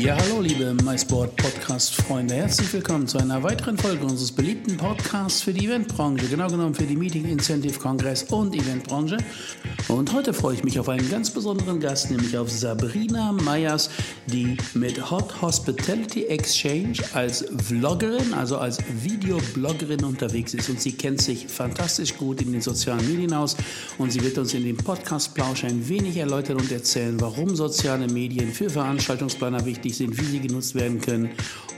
Ja, hallo liebe MySport Podcast Freunde, herzlich willkommen zu einer weiteren Folge unseres beliebten Podcasts für die Eventbranche, genau genommen für die Meeting Incentive Kongress und Eventbranche. Und heute freue ich mich auf einen ganz besonderen Gast, nämlich auf Sabrina Meyers, die mit Hot Hospitality Exchange als Vloggerin, also als Videobloggerin unterwegs ist. Und sie kennt sich fantastisch gut in den sozialen Medien aus. Und sie wird uns in dem Podcast Plausch ein wenig erläutern und erzählen, warum soziale Medien für Veranstaltungsplaner wichtig sind, wie sie genutzt werden können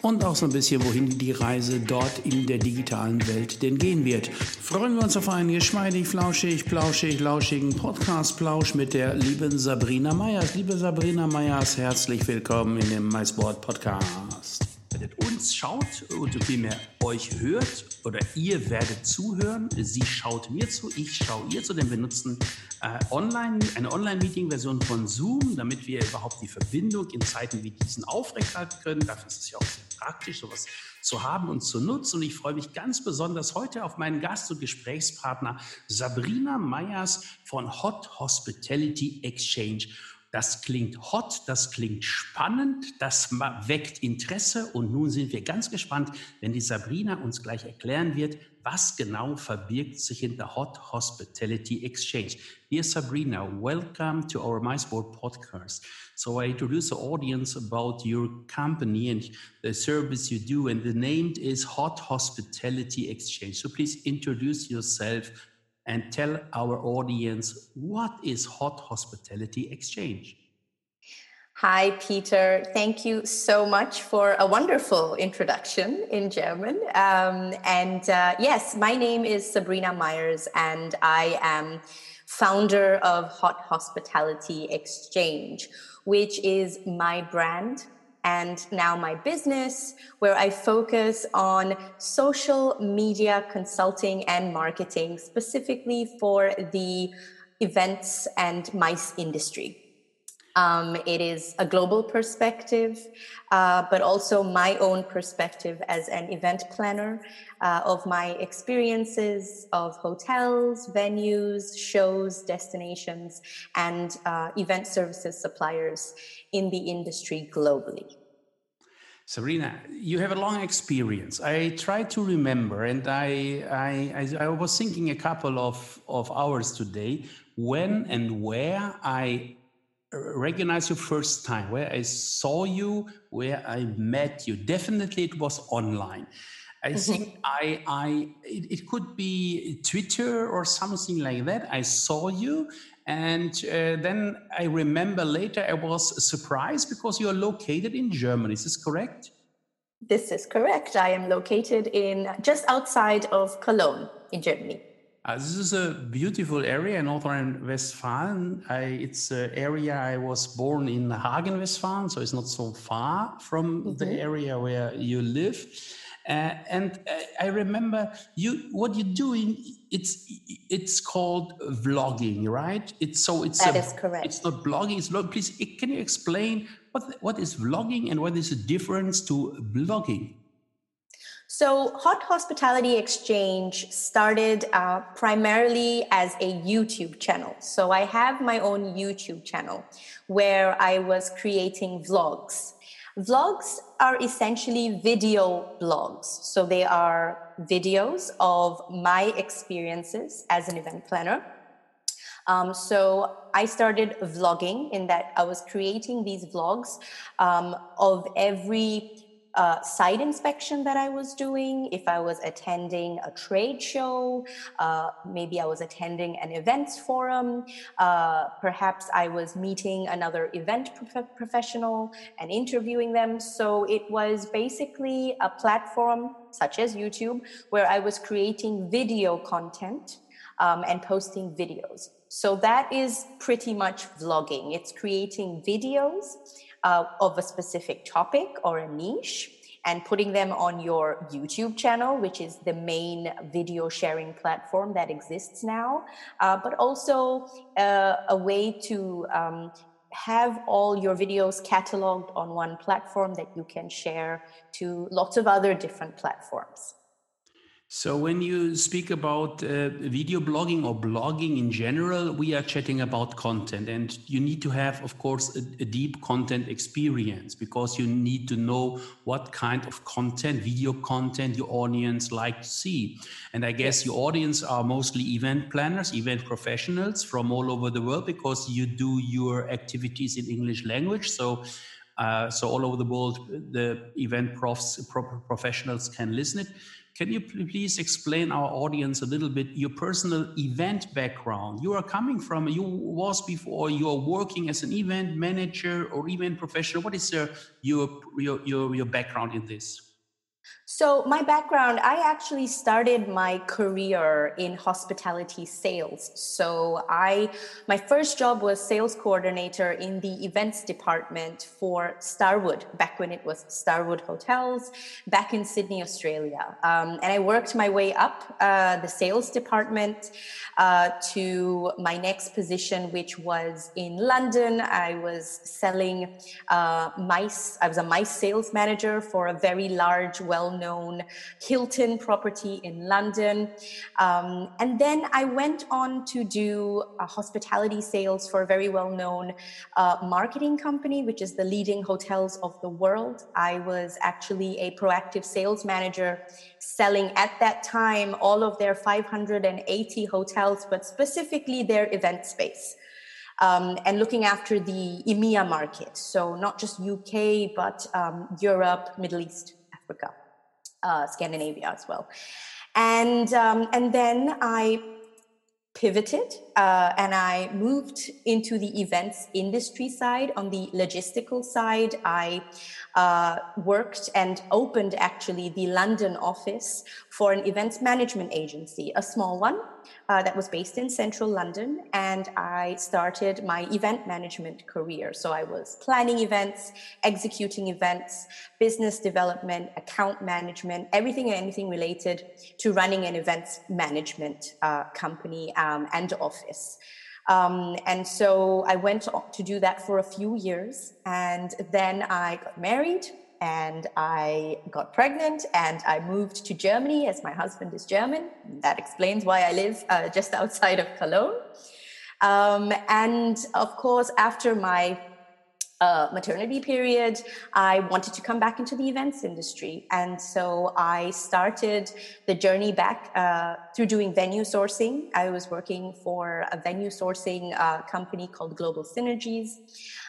und auch so ein bisschen, wohin die Reise dort in der digitalen Welt denn gehen wird. Freuen wir uns auf einen geschmeidig, flauschig, plauschig, lauschigen Podcast-Plausch mit der lieben Sabrina Meyers. Liebe Sabrina Meyers, herzlich willkommen in dem MySport Podcast werdet uns schaut und vielmehr euch hört oder ihr werdet zuhören. Sie schaut mir zu, ich schaue ihr zu, denn wir nutzen äh, online, eine Online-Meeting-Version von Zoom, damit wir überhaupt die Verbindung in Zeiten wie diesen aufrechthalten können. Dafür ist es ja auch sehr praktisch, sowas zu haben und zu nutzen. Und ich freue mich ganz besonders heute auf meinen Gast und Gesprächspartner Sabrina Meyers von Hot Hospitality Exchange. Das klingt hot, das klingt spannend, das weckt Interesse und nun sind wir ganz gespannt, wenn die Sabrina uns gleich erklären wird, was genau verbirgt sich hinter Hot Hospitality Exchange. Dear Sabrina, welcome to our MySport podcast. So I introduce the audience about your company and the service you do, and the name is Hot Hospitality Exchange. So please introduce yourself and tell our audience what is Hot Hospitality Exchange? Hi, Peter. Thank you so much for a wonderful introduction in German. Um, and uh, yes, my name is Sabrina Myers, and I am founder of Hot Hospitality Exchange, which is my brand and now my business, where I focus on social media consulting and marketing, specifically for the events and MICE industry. Um, it is a global perspective, uh, but also my own perspective as an event planner uh, of my experiences of hotels, venues, shows, destinations, and uh, event services suppliers in the industry globally. Sabrina, you have a long experience. I try to remember, and I, I, I, was thinking a couple of, of hours today when and where I recognize you first time, where I saw you, where I met you. Definitely it was online. I mm-hmm. think I, I it, it, could be Twitter or something like that. I saw you, and uh, then I remember later I was surprised because you are located in Germany. Is this correct? This is correct. I am located in just outside of Cologne in Germany. Uh, this is a beautiful area in northern Westphalen. I, it's an area I was born in Hagen, Westphalen, so it's not so far from mm-hmm. the area where you live. Uh, and I remember you what you're doing. It's it's called vlogging, right? It's so it's that a, is correct. It's not blogging. It's vlog. Please, can you explain what what is vlogging and what is the difference to blogging? So, Hot Hospitality Exchange started uh, primarily as a YouTube channel. So, I have my own YouTube channel where I was creating vlogs. Vlogs are essentially video blogs. So, they are videos of my experiences as an event planner. Um, so I started vlogging in that I was creating these vlogs um, of every uh, site inspection that I was doing, if I was attending a trade show, uh, maybe I was attending an events forum, uh, perhaps I was meeting another event prof- professional and interviewing them. So it was basically a platform such as YouTube where I was creating video content um, and posting videos. So that is pretty much vlogging. It's creating videos uh, of a specific topic or a niche and putting them on your YouTube channel, which is the main video sharing platform that exists now, uh, but also uh, a way to um, have all your videos cataloged on one platform that you can share to lots of other different platforms. So, when you speak about uh, video blogging or blogging in general, we are chatting about content, and you need to have, of course, a, a, deep content experience because you need to know what kind of content, video content, your audience like to see. And I guess your audience are mostly event planners, event professionals from all over the world because you do your activities in English language. So, uh, so all over the world, the event profs, pro- professionals can listen it. Can you please explain our audience a little bit your personal event background? You are coming from, you was before, you are working as an event manager or event professional. What is your, your, your, your background in this? So, my background, I actually started my career in hospitality sales. So, I my first job was sales coordinator in the events department for Starwood back when it was Starwood Hotels back in Sydney, Australia. Um, and I worked my way up uh, the sales department uh, to my next position, which was in London. I was selling uh, mice. I was a mice sales manager for a very large, well known Hilton property in London. Um, and then I went on to do uh, hospitality sales for a very well known uh, marketing company, which is the leading hotels of the world. I was actually a proactive sales manager selling at that time all of their 580 hotels, but specifically their event space. Um, and looking after the EMEA market. So not just UK, but um, Europe, Middle East, Africa uh, Scandinavia as well. And, um, and then I pivoted uh, and I moved into the events industry side. On the logistical side, I uh, worked and opened actually the London office for an events management agency, a small one uh, that was based in central London. And I started my event management career. So I was planning events, executing events, business development, account management, everything and anything related to running an events management uh, company um, and office. Um, and so I went to do that for a few years. And then I got married and I got pregnant and I moved to Germany as my husband is German. That explains why I live uh, just outside of Cologne. Um, and of course, after my uh, maternity period, I wanted to come back into the events industry. And so I started the journey back uh, through doing venue sourcing. I was working for a venue sourcing uh, company called Global Synergies.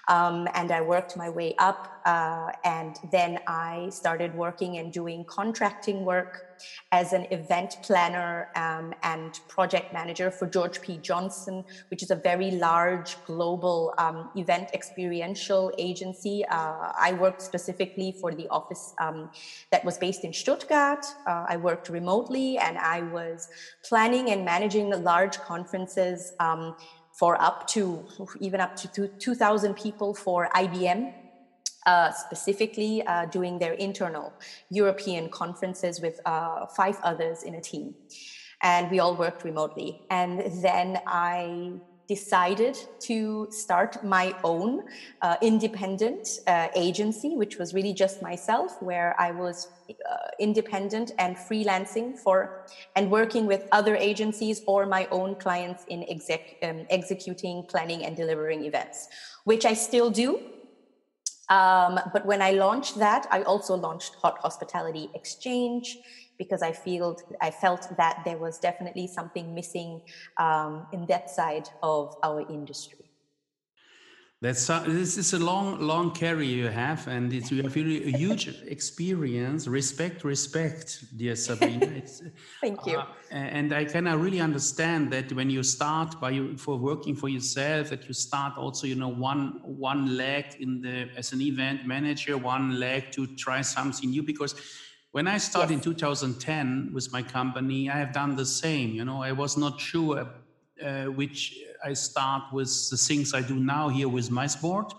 Um, and I worked my way up. Uh, and then I started working and doing contracting work as an event planner um, and project manager for George P. Johnson, which is a very large global um, event experiential agency. Uh, I worked specifically for the office um, that was based in Stuttgart. Uh, I worked remotely and I was planning and managing large conferences um, for up to even up to 2,000 people for IBM, uh, specifically uh, doing their internal European conferences with uh, five others in a team. And we all worked remotely. And then I decided to start my own uh, independent uh, agency, which was really just myself, where I was uh, independent and freelancing for and working with other agencies or my own clients in exec, um, executing, planning, and delivering events, which I still do. Um, but when I launched that, I also launched Hot Hospitality Exchange because I feel I felt that there was definitely something missing um, in that side of our industry. That's uh, this is a long, long career you have, and it's you have really a huge experience. Respect, respect, dear Sabrina. Thank you. Uh, and I can I really understand that when you start by you, for working for yourself, that you start also, you know, one one leg in the as an event manager, one leg to try something new. Because when I started yes. in 2010 with my company, I have done the same. You know, I was not sure uh, which I start with the things I do now here with MiceBoard.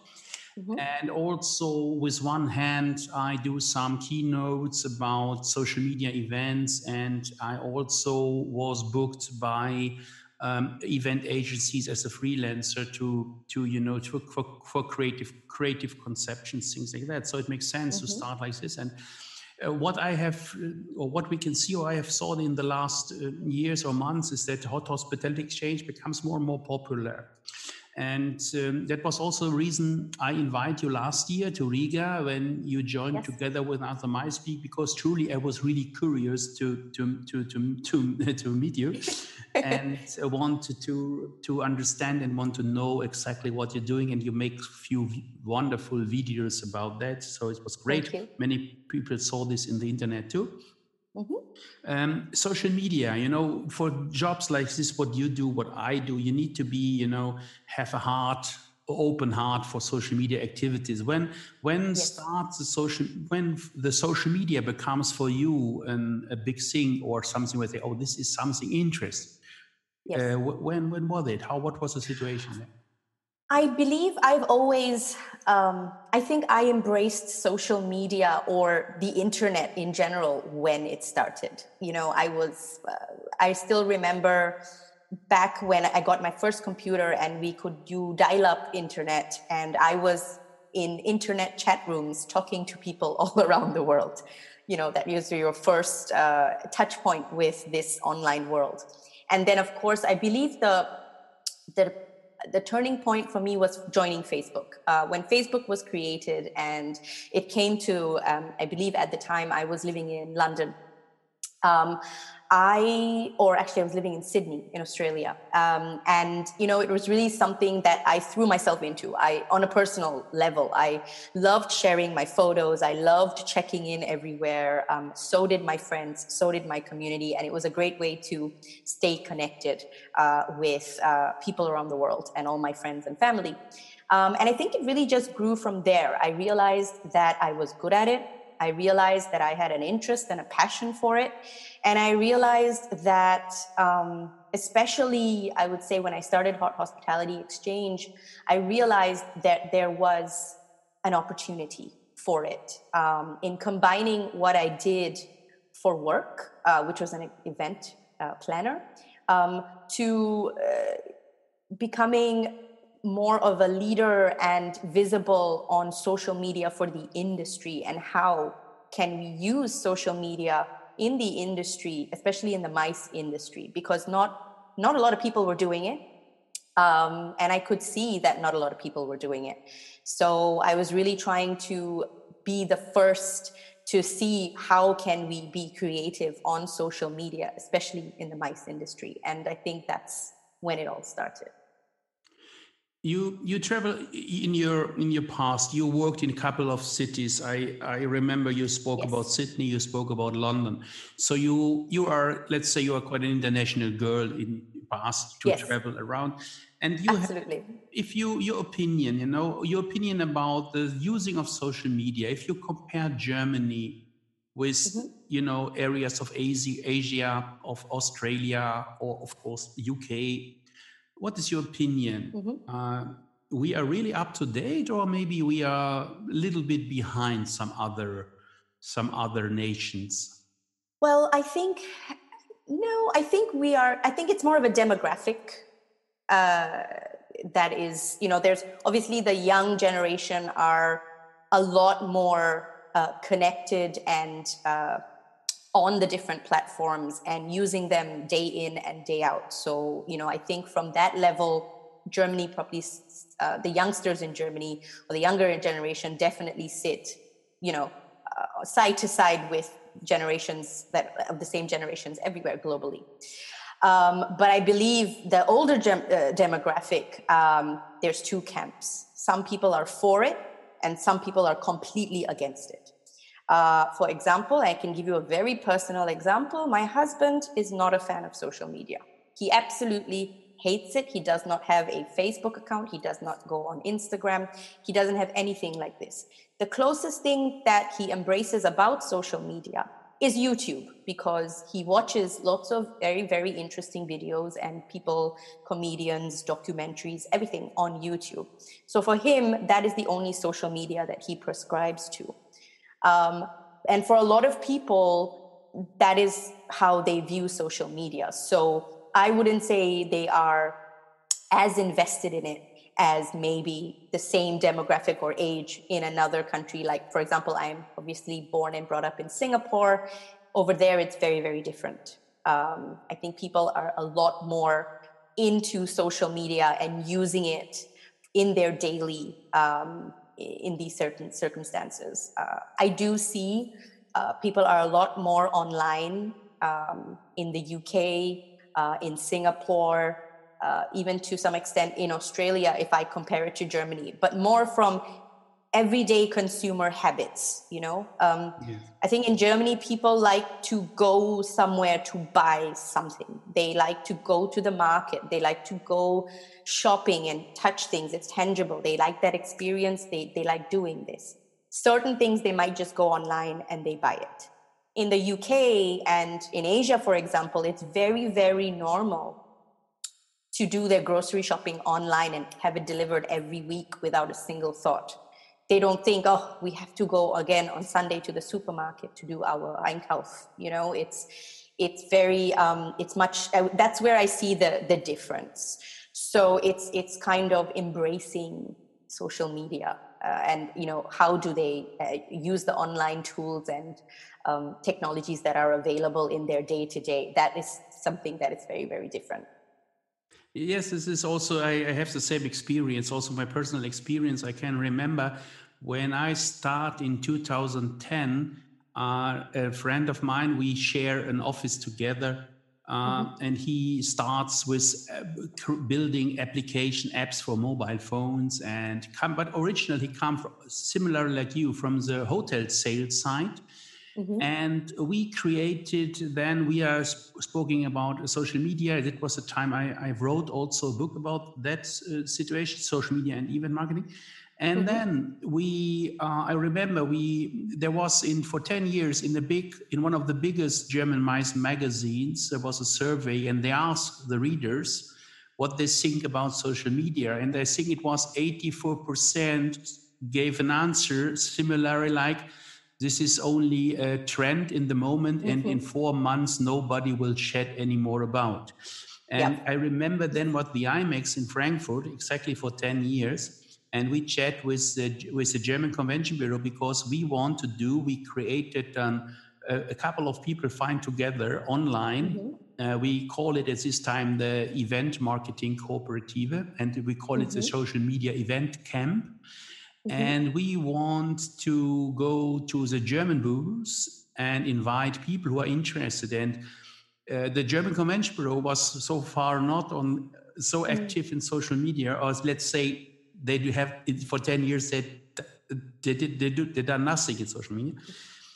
Mm-hmm. And also, with one hand, I do some keynotes about social media events, and I also was booked by um, event agencies as a freelancer to to you know to, for, for creative creative conceptions, things like that. So it makes sense mm-hmm. to start like this and. Uh, what I have, uh, or what we can see, or I have saw in the last uh, years or months, is that hot hospitality exchange becomes more and more popular. And um, that was also the reason I invite you last year to Riga when you joined yes. together with Arthur MySpeak because truly I was really curious to to to to to, to meet you and I wanted to to understand and want to know exactly what you're doing. And you make a few wonderful videos about that, so it was great. Many people saw this in the internet too. Mm-hmm. Um, social media, you know, for jobs like this, what you do, what I do, you need to be, you know, have a heart, open heart for social media activities. When when yes. starts the social when the social media becomes for you an, a big thing or something where they, oh, this is something interesting. Yes. Uh, when when was it? How what was the situation there? I believe I've always, um, I think I embraced social media or the internet in general when it started. You know, I was, uh, I still remember back when I got my first computer and we could do dial up internet, and I was in internet chat rooms talking to people all around the world. You know, that was your first uh, touch point with this online world. And then, of course, I believe the the the turning point for me was joining Facebook. Uh, when Facebook was created and it came to, um, I believe at the time I was living in London. Um, I, or actually, I was living in Sydney in Australia. Um, and, you know, it was really something that I threw myself into. I, on a personal level, I loved sharing my photos. I loved checking in everywhere. Um, so did my friends. So did my community. And it was a great way to stay connected uh, with uh, people around the world and all my friends and family. Um, and I think it really just grew from there. I realized that I was good at it. I realized that I had an interest and a passion for it. And I realized that, um, especially, I would say, when I started Hot Hospitality Exchange, I realized that there was an opportunity for it um, in combining what I did for work, uh, which was an event uh, planner, um, to uh, becoming more of a leader and visible on social media for the industry and how can we use social media in the industry, especially in the MICE industry, because not not a lot of people were doing it. Um, and I could see that not a lot of people were doing it. So I was really trying to be the first to see how can we be creative on social media, especially in the MICE industry. And I think that's when it all started you you travel in your in your past you worked in a couple of cities i i remember you spoke yes. about sydney you spoke about london so you you are let's say you are quite an international girl in past to yes. travel around and you absolutely have, if you your opinion you know your opinion about the using of social media if you compare germany with mm-hmm. you know areas of asia asia of australia or of course uk what is your opinion? Mm-hmm. Uh, we are really up to date, or maybe we are a little bit behind some other some other nations? Well, I think no. I think we are. I think it's more of a demographic. Uh, that is, you know, there's obviously the young generation are a lot more uh, connected and uh, on the different platforms and using them day in and day out. So, you know, I think from that level, Germany probably, uh, the youngsters in Germany or the younger generation definitely sit, you know, uh, side to side with generations that of the same generations everywhere globally. Um, but I believe the older gem- uh, demographic, um, there's two camps. Some people are for it, and some people are completely against it. Uh, for example, I can give you a very personal example. My husband is not a fan of social media. He absolutely hates it. He does not have a Facebook account. He does not go on Instagram. He doesn't have anything like this. The closest thing that he embraces about social media is YouTube because he watches lots of very, very interesting videos and people, comedians, documentaries, everything on YouTube. So for him, that is the only social media that he prescribes to. Um, and for a lot of people, that is how they view social media. So I wouldn't say they are as invested in it as maybe the same demographic or age in another country. Like, for example, I'm obviously born and brought up in Singapore. Over there, it's very, very different. Um, I think people are a lot more into social media and using it in their daily um, in these certain circumstances. Uh, I do see uh, people are a lot more online um, in the UK, uh, in Singapore, uh, even to some extent in Australia, if I compare it to Germany, but more from everyday consumer habits. You know, um, yes. I think in Germany, people like to go somewhere to buy something. They like to go to the market. They like to go shopping and touch things. It's tangible. They like that experience. They they like doing this. Certain things they might just go online and they buy it. In the UK and in Asia, for example, it's very, very normal to do their grocery shopping online and have it delivered every week without a single thought. They don't think, oh, we have to go again on Sunday to the supermarket to do our Einkauf. You know, it's it's very um, it's much. Uh, that's where I see the the difference. So it's it's kind of embracing social media uh, and you know how do they uh, use the online tools and um, technologies that are available in their day to day. That is something that is very very different. Yes, this is also, I, I, have the same experience, also my personal experience. I can remember when I start in 2010, uh, a friend of mine, we share an office together. Uh, mm-hmm. And he starts with uh, building application apps for mobile phones and come, but originally he come from similar like you from the hotel sales side Mm-hmm. And we created, then we are speaking about social media. That was the time I, I wrote also a book about that uh, situation, social media and event marketing. And mm-hmm. then we, uh, I remember we, there was in, for 10 years in the big, in one of the biggest German mice magazines, there was a survey and they asked the readers what they think about social media. And I think it was 84% gave an answer similarly like, this is only a trend in the moment mm-hmm. and in mm-hmm. four months nobody will chat anymore about and i remember then what the imex in frankfurt exactly for 10 years and we chat with the with the german convention bureau because we want to do we created um, a, a, couple of people find together online mm-hmm. uh, we call it at this time the event marketing cooperative and we call mm-hmm. it the mm-hmm. social media event camp Mm-hmm. And we want to go to the German booths and invite people who are interested. And uh, the German Convention Bureau was so far not on so mm. active mm. in social media, or let's say they do have for 10 years that they did they do they done nothing in social media.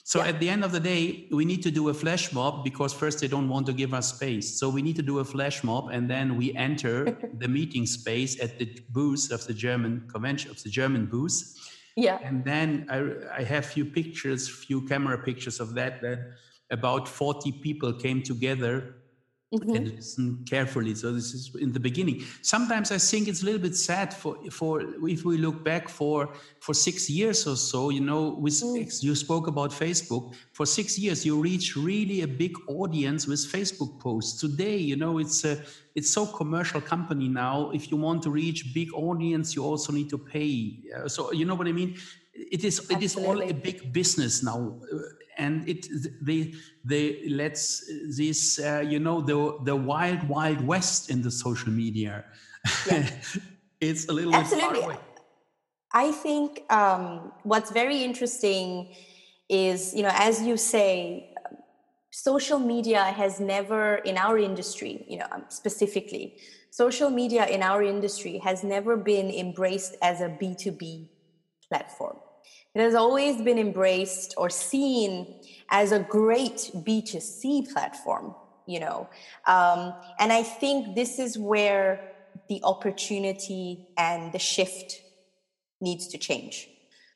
So yeah. at the end of the day, we need to do a flash mob because first they don't want to give us space. So we need to do a flash mob and then we enter the meeting space at the booth of the German convention of the German booth. Yeah. And then I, I have few pictures, few camera pictures of that, that about 40 people came together Mm-hmm. and listen carefully. So this is in the beginning. Sometimes I think it's a little bit sad for for if we look back for for six years or so. You know, with mm. you spoke about Facebook. For six years, you reach really a big audience with Facebook posts. Today, you know, it's a it's so commercial company now. If you want to reach big audience, you also need to pay. So you know what I mean. It is Absolutely. it is all a big business now and it they they let's this uh, you know the the wild wild west in the social media yeah. it's a little Absolutely. bit far away. i think um, what's very interesting is you know as you say social media has never in our industry you know um, specifically social media in our industry has never been embraced as a b2b platform it has always been embraced or seen as a great B2C platform, you know. Um, and I think this is where the opportunity and the shift needs to change.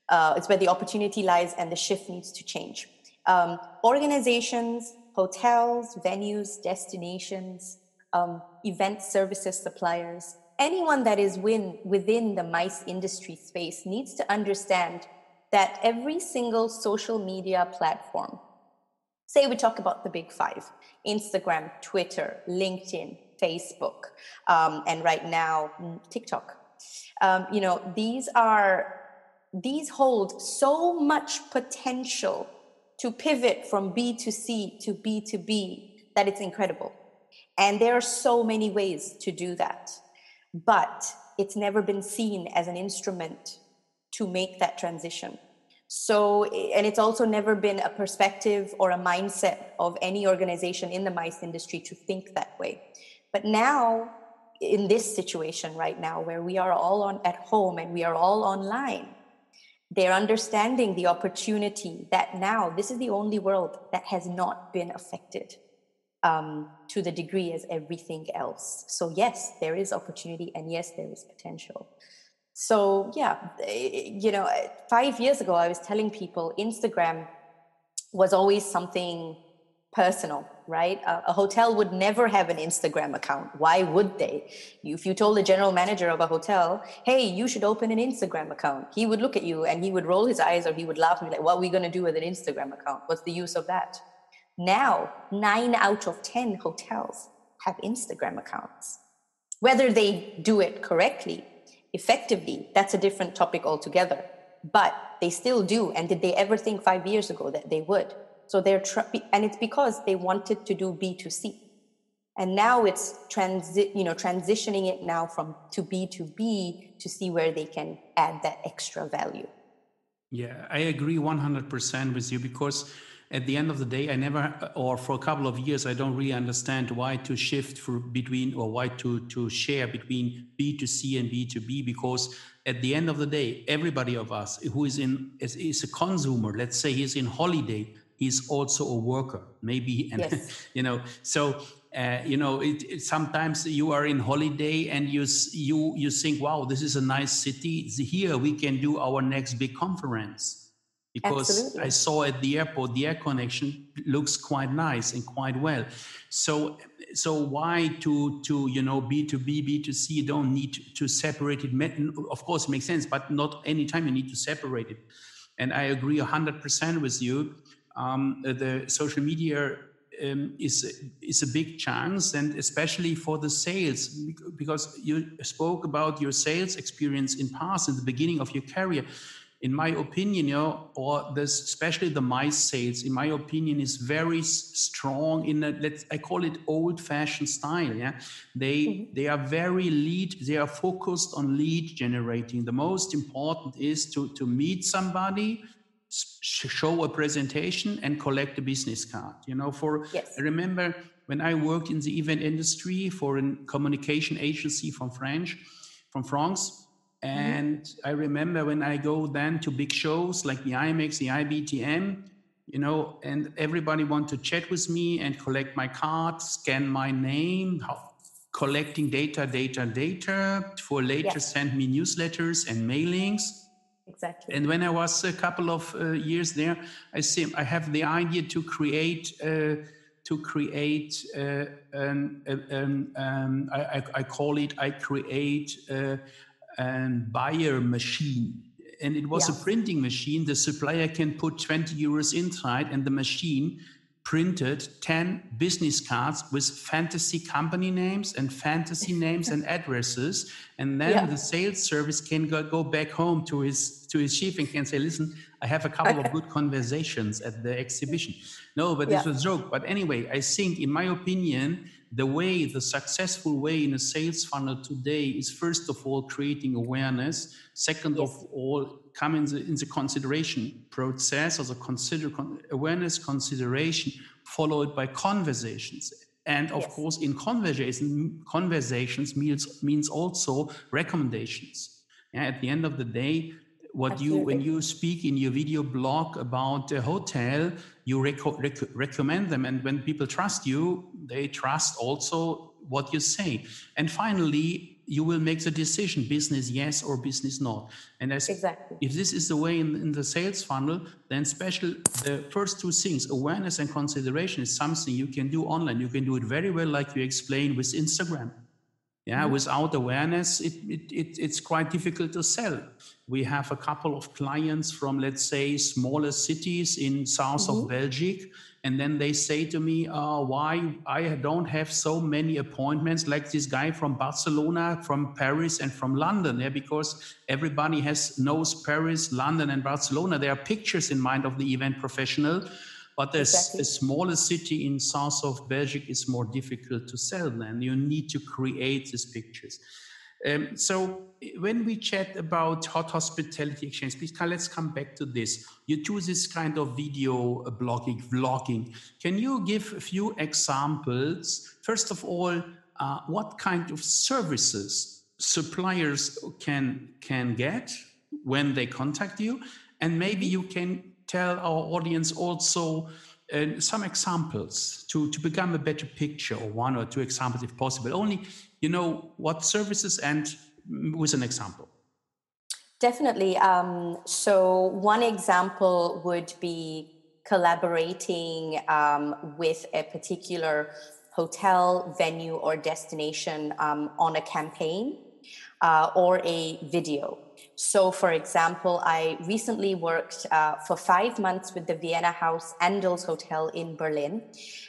Uh, it's where the opportunity lies and the shift needs to change. Um, organizations, hotels, venues, destinations, um, event services suppliers, anyone that is win, within the MICE industry space needs to understand that every single social media platform, say we talk about the big five Instagram, Twitter, LinkedIn, Facebook, um, and right now, mm, TikTok. Um, you know, these are these hold so much potential to pivot from B to C to B to B that it's incredible. And there are so many ways to do that. But it's never been seen as an instrument to make that transition. So, and it's also never been a perspective or a mindset of any organization in the MICE industry to think that way. But now, in this situation right now, where we are all on at home and we are all online, they're understanding the opportunity that now this is the only world that has not been affected um, to the degree as everything else. So, yes, there is opportunity and yes, there is potential. So, yeah, eh, you know, five years ago, I was telling people Instagram was always something personal, right? A, a, hotel would never have an Instagram account. Why would they? If you told the general manager of a hotel, hey, you should open an Instagram account, he would look at you and he would roll his eyes or he would laugh and be like, what are we going to do with an Instagram account? What's the use of that? Now, nine out of 10 hotels have Instagram accounts. Whether they do it correctly, effectively, that's a different topic altogether. But they still do. And did they ever think five years ago that they would? So they're, and it's because they wanted to do B2C. And now it's transi- you know, transitioning it now from to B to B to see where they can add that extra value. Yeah, I agree 100% with you because at the end of the day, I never, or for a couple of years, I don't really understand why to shift for between or why to to share between B2C and B2B because at the end of the day, everybody of us who is in is, is a consumer, let's say he's in holiday, he's also a worker maybe and yes. you know so uh, you know it, it, sometimes you are in holiday and you you you think wow this is a nice city here we can do our next big conference because Absolutely. I saw at the airport the air connection looks quite nice and quite well. So so why to to you know B to B B to C don't need to, separate it. Of course, it makes sense, but not anytime you need to separate it. And I agree hundred percent with you um, the social media um, is is a big chance, and especially for the sales, because you spoke about your sales experience in past in the beginning of your career. In my opinion, you know, or this, especially the mice sales, in my opinion, is very strong in a let's I call it old-fashioned style. Yeah, they mm-hmm. they are very lead. They are focused on lead generating. The most important is to to meet somebody show a presentation and collect a business card you know for yes. i remember when i worked in the event industry for a communication agency from french from france. And mm-hmm. i remember when i go then to big shows like the IMEX the ibtm you know and everybody want to chat with me and collect my card scan my name how, collecting data data data for later yes. send me newsletters and mailings exactly. And when I was a couple of uh, years there, I see I have the idea to create uh, to create uh, an, um, um, I, I, call it I create a, a buyer machine. And it was a printing machine. The supplier can put 20 euros inside, and the machine printed 10 business cards with fantasy company names and fantasy names and addresses and then yeah. the sales service can go, go back home to his to his chief and can say listen i have a couple okay. of good conversations at the exhibition no but yeah. this was a joke but anyway i think in my opinion the way the successful way in a sales funnel today is first of all creating awareness second yes. of all come in the, in the consideration process or the consider con- awareness consideration followed by conversations and of yes. course in conversation conversations means means also recommendations yeah, at the end of the day what Absolutely. you when you speak in your video blog about a hotel you rec- rec- recommend them. And when people trust you they trust also what you say. And finally you will make the decision business yes or business not. And as exactly. if this is the way in, in the sales funnel then special the first two things awareness and consideration is something you can do online. You can do it very well like you explained with instagram yeah without awareness it, it, it, it's quite difficult to sell. We have a couple of clients from let's say smaller cities in south mm-hmm. of belgium and then they say to me uh, why i don't have so many appointments like this guy from barcelona from paris and from london yeah because everybody has knows paris london and barcelona. There are pictures in mind of the event professional but there's exactly. a smaller city in south of belgium is more difficult to sell then you need to create these pictures um, so when we chat about hot hospitality exchange, please let's come back to this. You do this kind of video uh, blogging, vlogging. Can you give a few examples? First of all, uh, what kind of services suppliers can can get when they contact you, and maybe you can tell our audience also uh, some examples to to become a better picture, or one or two examples if possible. Only you know what services and with an example definitely um, so one example would be collaborating um, with a particular hotel venue or destination um, on a campaign uh, or a video so, for example, I recently worked uh, for five months with the Vienna House Andels Hotel in Berlin.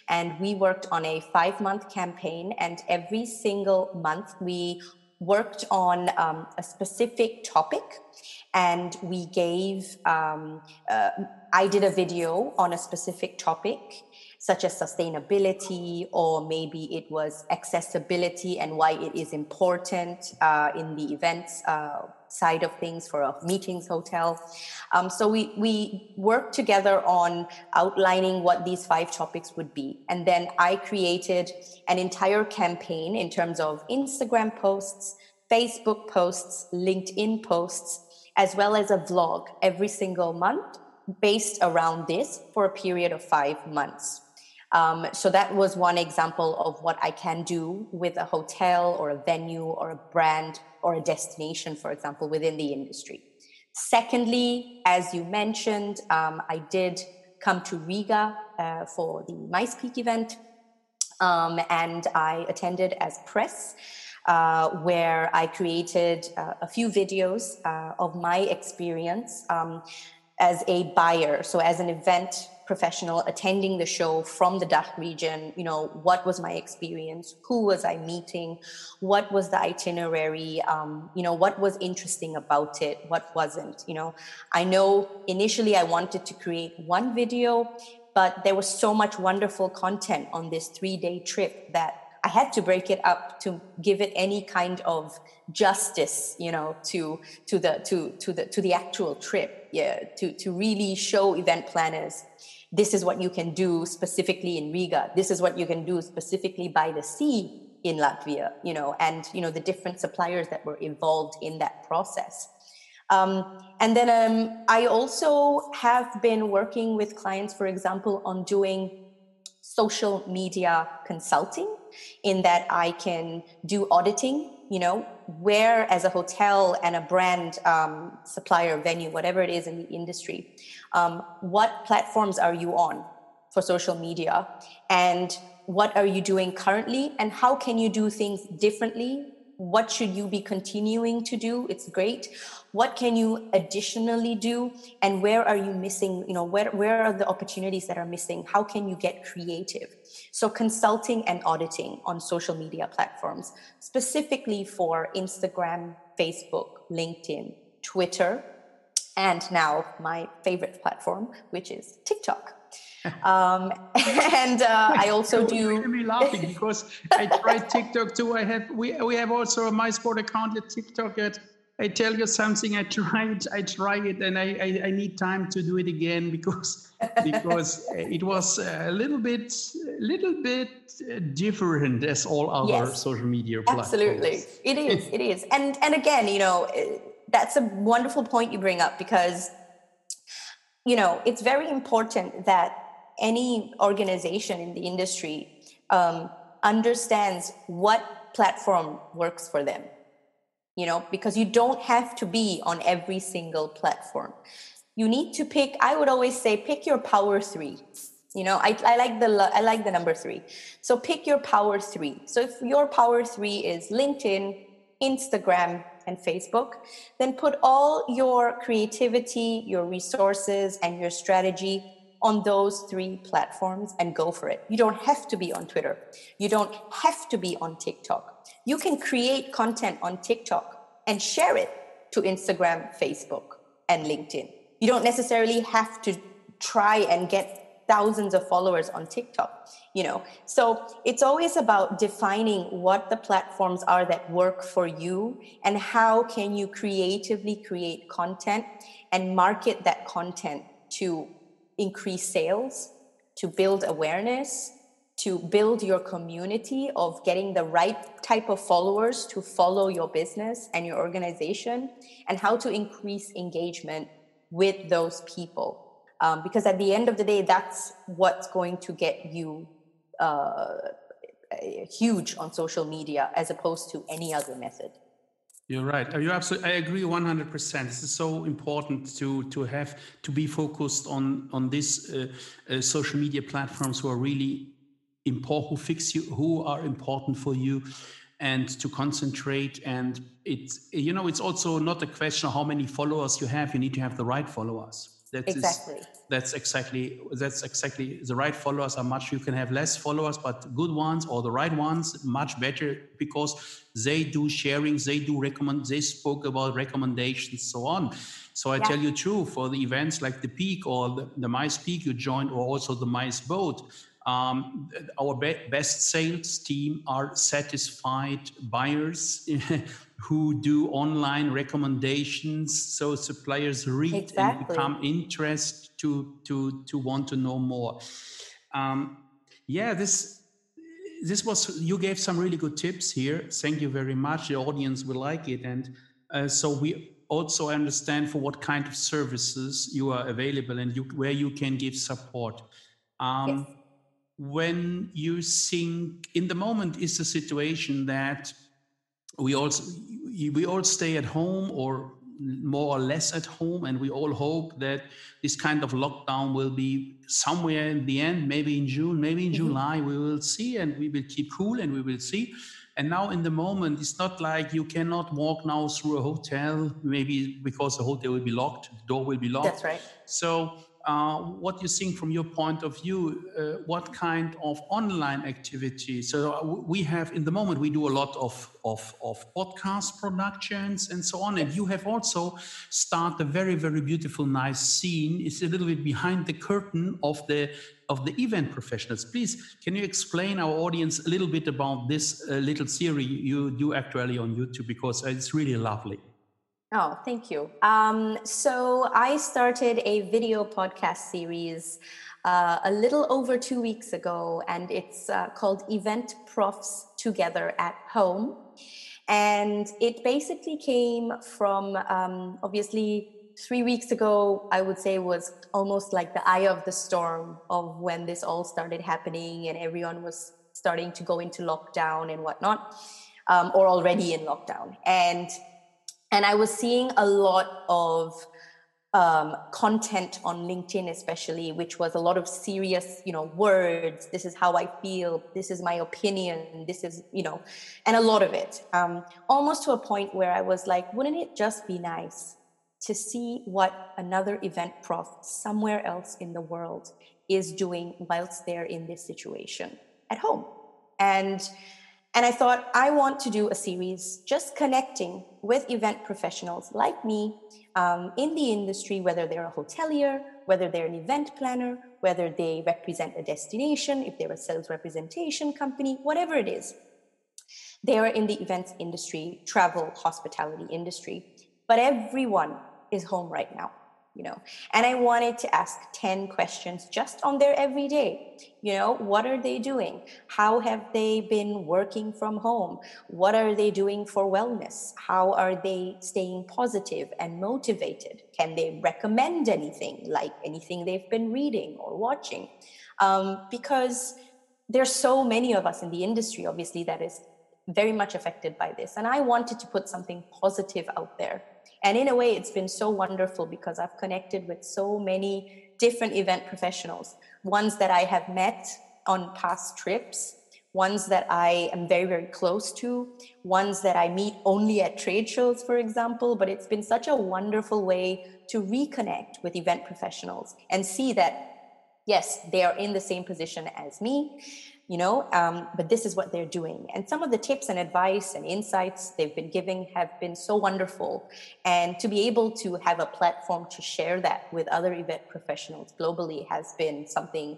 And we worked on a five month campaign. And every single month, we worked on um, a specific topic. And we gave, um, uh, I did a video on a specific topic such as sustainability, or maybe it was accessibility and why it is important uh, in the events uh, side of things for a meetings hotel. Um, so we, we worked together on outlining what these five topics would be. And then I created an entire campaign in terms of Instagram posts, Facebook posts, LinkedIn posts, as well as a vlog every single month based around this for a period of five months. Um, so that was one example of what I can do with a hotel or a venue or a brand or a destination, for example, within the industry. Secondly, as you mentioned, um, I did come to Riga uh, for the MySpeak event, um, and I attended as press. Uh, where I created uh, a few videos uh, of my experience um, as a buyer. So, as an event professional attending the show from the DACH region, you know, what was my experience? Who was I meeting? What was the itinerary? Um, you know, what was interesting about it? What wasn't? You know, I know initially I wanted to create one video, but there was so much wonderful content on this three day trip that I had to break it up to give it any kind of justice, you know, to to the to to the to the actual trip, yeah, to to really show event planners this is what you can do specifically in Riga. This is what you can do specifically by the sea in Latvia, you know, and you know the different suppliers that were involved in that process. Um, and then um, I also have been working with clients, for example, on doing social media consulting, in that I can do auditing you know where as a hotel and a brand um, supplier venue whatever it is in the industry um, what platforms are you on for social media? And what are you doing currently? And how can you do things differently what should you be continuing to do? It's great. What can you additionally do? And where are you missing you know where, where are the opportunities that are missing? How can you get creative? So consulting and auditing on social media platforms specifically for instagram facebook linkedin twitter and now my favorite platform which is tiktok um, and uh, I also do. me laughing because I tried TikTok too. I have we we have also a MiceBoard account at TikTok. At I tell you something. I tried. I tried it, and I, I, I need time to do it again because because it was a little bit little bit different as all other yes, social media platforms. Absolutely, it is. It is. And and again, you know, that's a wonderful point you bring up because you know it's very important that any organization in the industry um, understands what platform works for them you know, because you don't have to be on every single platform. You need to pick, I would always say, pick your power three. You know, I, I like the I like the number three. So pick your power three. So if your power three is LinkedIn, Instagram, and Facebook, then put all your creativity, your resources, and your strategy on those three platforms and go for it. You don't have to be on Twitter. You don't have to be on TikTok. You can create content on TikTok and share it to Instagram, Facebook, and LinkedIn. You don't necessarily have to try and get thousands of followers on TikTok, you know. So it's always about defining what the platforms are that work for you and how can you creatively create content and market that content to increase sales, to build awareness, to build your community of getting the right type of followers to follow your business and your organization, and how to increase engagement with those people. Um, because at the end of the day, that's what's going to get you uh, huge on social media as opposed to any other method. You're right. You absolutely. I agree 100. percent This is so important to to have to be focused on on these uh, uh, social media platforms who are really important, who fix you, who are important for you, and to concentrate. And it's you know it's also not a question of how many followers you have. You need to have the right followers. That exactly. Is, that's exactly that's exactly the right followers are much. You can have less followers, but good ones or the right ones much better because they do sharing, they do recommend, they spoke about recommendations, so on. So I yeah. tell you true for the events like the Peak or the, the Mice Peak you joined, or also the MiceBoard. Um, our be- best sales team are satisfied buyers who do online recommendations so suppliers read exactly. and become interested to to to want to know more. Um, yeah this this was you gave some really good tips here. Thank you very much. The audience will like it. And uh, so we also understand for what kind of services you are available and you, where you can give support. Um, yes. When you think in the moment is the situation that we also we all stay at home or more or less at home and we all hope that this kind of lockdown will be somewhere in the end maybe in june maybe in mm-hmm. july we will see and we will keep cool and we will see. And now in the moment it's not like you cannot walk now through a hotel maybe because the hotel will be locked the door will be locked. That's right. So uh, what you think from your point of view, uh, what kind of online activity? So uh, we have in the moment we do a lot of, of, of podcast productions and so on. And you have also started a very very beautiful nice scene. It's a little bit behind the curtain of the of the event professionals. Please, can you explain our audience a little bit about this uh, little series you do actually on YouTube because it's really lovely. Oh, thank you. Um, so I started a video podcast series uh, a little over two weeks ago, and it's uh, called Event Profs Together at Home. And it basically came from um, obviously three weeks ago, I would say was almost like the eye of the storm of when this all started happening and everyone was starting to go into lockdown and whatnot, um, or already in lockdown. And and I was seeing a lot of um, content on LinkedIn, especially, which was a lot of serious, you know, words. This is how I feel. This is my opinion. This is, you know, and a lot of it. Um, almost to a point where I was like, wouldn't it just be nice to see what another event prof somewhere else in the world is doing whilst they're in this situation at home? And and I thought, I want to do a series just connecting with event professionals like me um, in the industry, whether they're a hotelier, whether they're an event planner, whether they represent a destination, if they're a sales representation company, whatever it is. They are in the events industry, travel, hospitality industry. But everyone is home right now you know. And i wanted to ask 10 questions just on their everyday. You know what are they doing? How have they been working from home? What are they doing for wellness? How are they staying positive and motivated? Can they recommend anything like anything they've been reading or watching? Um, because there's so many of us in the industry obviously that is very much affected by this. And I wanted to put something positive out there. And in a way, it's been so wonderful because I've connected with so many different event professionals, ones that I have met on past trips, ones that I am very, very close to, ones that I meet only at trade shows, for example. But it's been such a wonderful way to reconnect with event professionals and see that, yes, they are in the same position as me you know um, but this is what they're doing. And some of the tips and advice and insights they've been giving have been so wonderful. And to be able to have a platform to share that with other event professionals globally has been something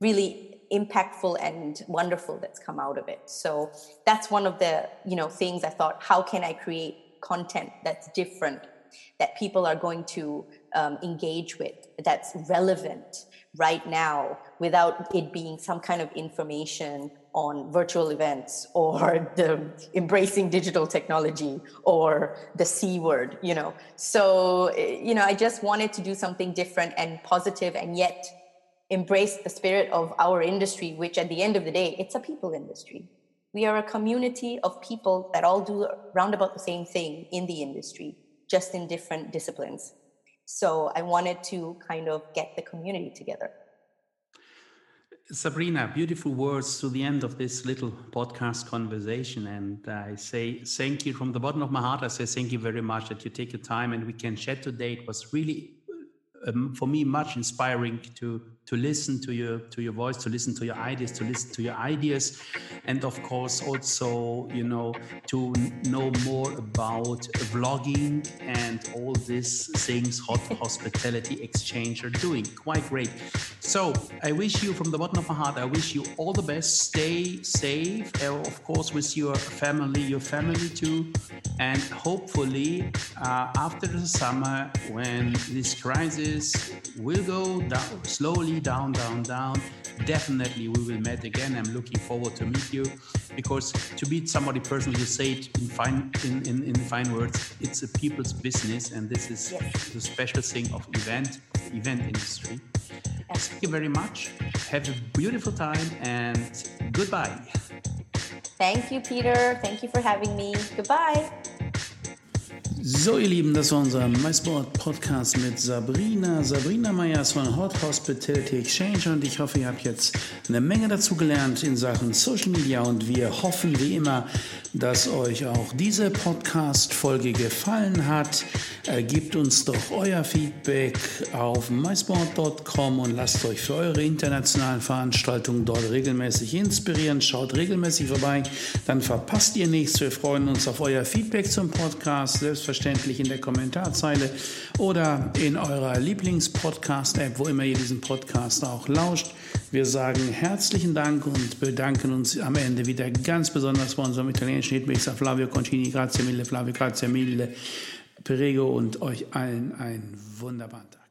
really impactful and wonderful that's come out of it. So that's one of the you know things i thought how can i create content that's different that people are going to um, engage with that's relevant right now without it being some kind of information on virtual events or the embracing digital technology or the c word you know? So you know i just wanted to do something different and positive and yet embrace the spirit of our industry which at the end of the day it's a people industry. We are a community of people that all do roundabout the same thing in the industry just in different disciplines so I wanted to kind of get the community together. Sabrina, beautiful words to the end of this little podcast conversation. And I say thank you from the bottom of my heart. I say thank you very much that you take your time and we can chat today. It was really, um, for me, much inspiring to to listen to your to your voice to listen to your ideas to listen to your ideas. And of course also you know to know more about vlogging and all these things hot hospitality exchange are doing. Quite great. So i wish you from the bottom of my heart i wish you all the best. Stay safe. Of course with your family your family too. And hopefully uh, after the summer when this crisis will go down slowly down, down, down. Definitely we will meet again. I'm looking forward to meet you because to meet somebody personally, you say it in fine in, in, in fine words, it's a people's business and this is yes. the special thing of event event industry. Thank you very much. Have a beautiful time and goodbye. Thank you, Peter. Thank you for having me. Goodbye. So, ihr Lieben, das war unser MySport Podcast mit Sabrina. Sabrina Meyers von Hot Hospitality Exchange und ich hoffe, ihr habt jetzt eine Menge dazu gelernt in Sachen Social Media und wir hoffen wie immer, dass euch auch diese Podcast-Folge gefallen hat. Äh, gebt uns doch euer Feedback auf mysport.com und lasst euch für eure internationalen Veranstaltungen dort regelmäßig inspirieren. Schaut regelmäßig vorbei, dann verpasst ihr nichts. Wir freuen uns auf euer Feedback zum Podcast. Selbstverständlich selbstverständlich in der Kommentarzeile oder in eurer Lieblingspodcast-App, wo immer ihr diesen Podcast auch lauscht. Wir sagen herzlichen Dank und bedanken uns am Ende wieder ganz besonders bei unserem italienischen Hitmixer Flavio Concini. Grazie mille, Flavio, grazie mille, Perego und euch allen einen wunderbaren Tag.